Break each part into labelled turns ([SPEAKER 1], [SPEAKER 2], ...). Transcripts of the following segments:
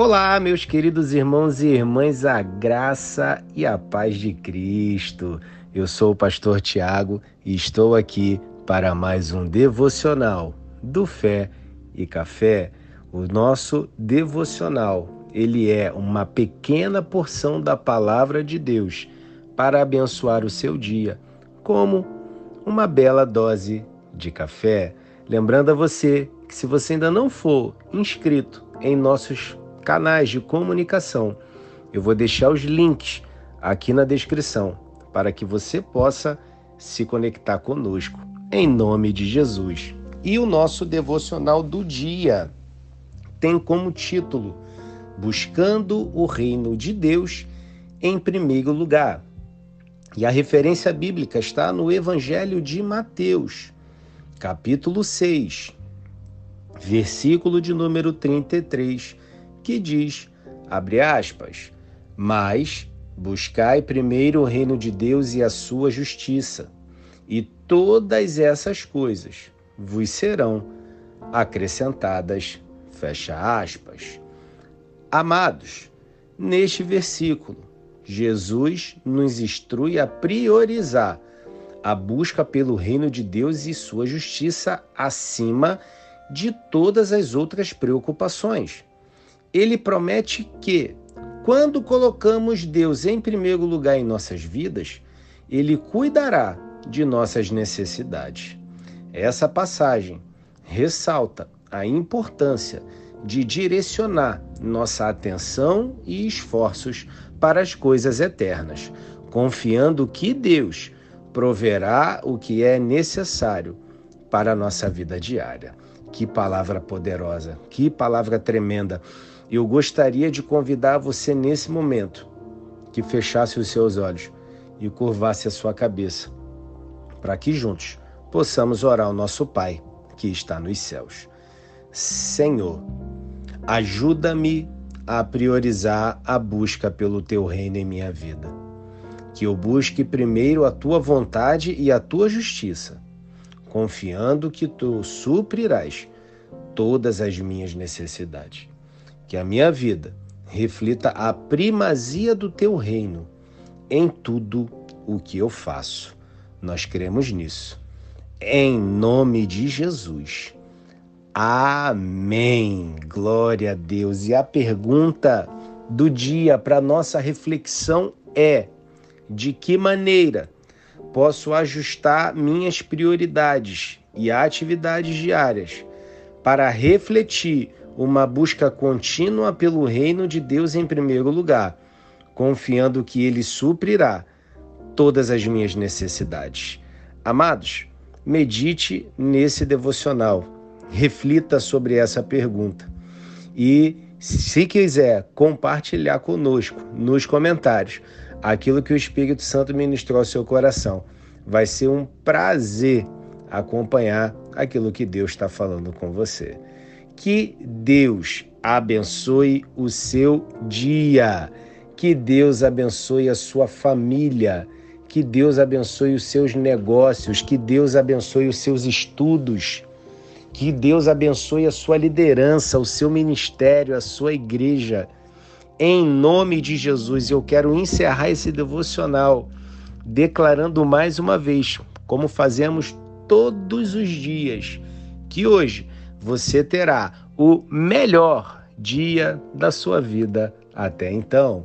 [SPEAKER 1] Olá, meus queridos irmãos e irmãs, a graça e a paz de Cristo. Eu sou o pastor Tiago e estou aqui para mais um devocional do Fé e Café. O nosso devocional, ele é uma pequena porção da palavra de Deus para abençoar o seu dia, como uma bela dose de café. Lembrando a você que se você ainda não for inscrito em nossos canais de comunicação. Eu vou deixar os links aqui na descrição para que você possa se conectar conosco, em nome de Jesus. E o nosso devocional do dia tem como título Buscando o Reino de Deus em primeiro lugar. E a referência bíblica está no Evangelho de Mateus, capítulo 6, versículo de número 33 que diz, abre aspas, mas buscai primeiro o reino de Deus e a sua justiça, e todas essas coisas vos serão acrescentadas, fecha aspas. Amados, neste versículo, Jesus nos instrui a priorizar a busca pelo reino de Deus e sua justiça acima de todas as outras preocupações ele promete que, quando colocamos Deus em primeiro lugar em nossas vidas, ele cuidará de nossas necessidades. Essa passagem ressalta a importância de direcionar nossa atenção e esforços para as coisas eternas, confiando que Deus proverá o que é necessário para a nossa vida diária. Que palavra poderosa, que palavra tremenda. Eu gostaria de convidar você nesse momento que fechasse os seus olhos e curvasse a sua cabeça, para que juntos possamos orar ao nosso Pai que está nos céus. Senhor, ajuda-me a priorizar a busca pelo teu reino em minha vida. Que eu busque primeiro a tua vontade e a tua justiça, confiando que tu suprirás todas as minhas necessidades que a minha vida reflita a primazia do teu reino em tudo o que eu faço. Nós cremos nisso. Em nome de Jesus. Amém. Glória a Deus. E a pergunta do dia para nossa reflexão é: de que maneira posso ajustar minhas prioridades e atividades diárias para refletir uma busca contínua pelo reino de Deus em primeiro lugar, confiando que Ele suprirá todas as minhas necessidades. Amados, medite nesse devocional, reflita sobre essa pergunta e, se quiser compartilhar conosco nos comentários aquilo que o Espírito Santo ministrou ao seu coração, vai ser um prazer acompanhar aquilo que Deus está falando com você. Que Deus abençoe o seu dia. Que Deus abençoe a sua família. Que Deus abençoe os seus negócios. Que Deus abençoe os seus estudos. Que Deus abençoe a sua liderança, o seu ministério, a sua igreja. Em nome de Jesus, eu quero encerrar esse devocional declarando mais uma vez, como fazemos todos os dias, que hoje você terá o melhor dia da sua vida até então.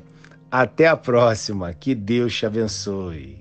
[SPEAKER 1] Até a próxima. Que Deus te abençoe.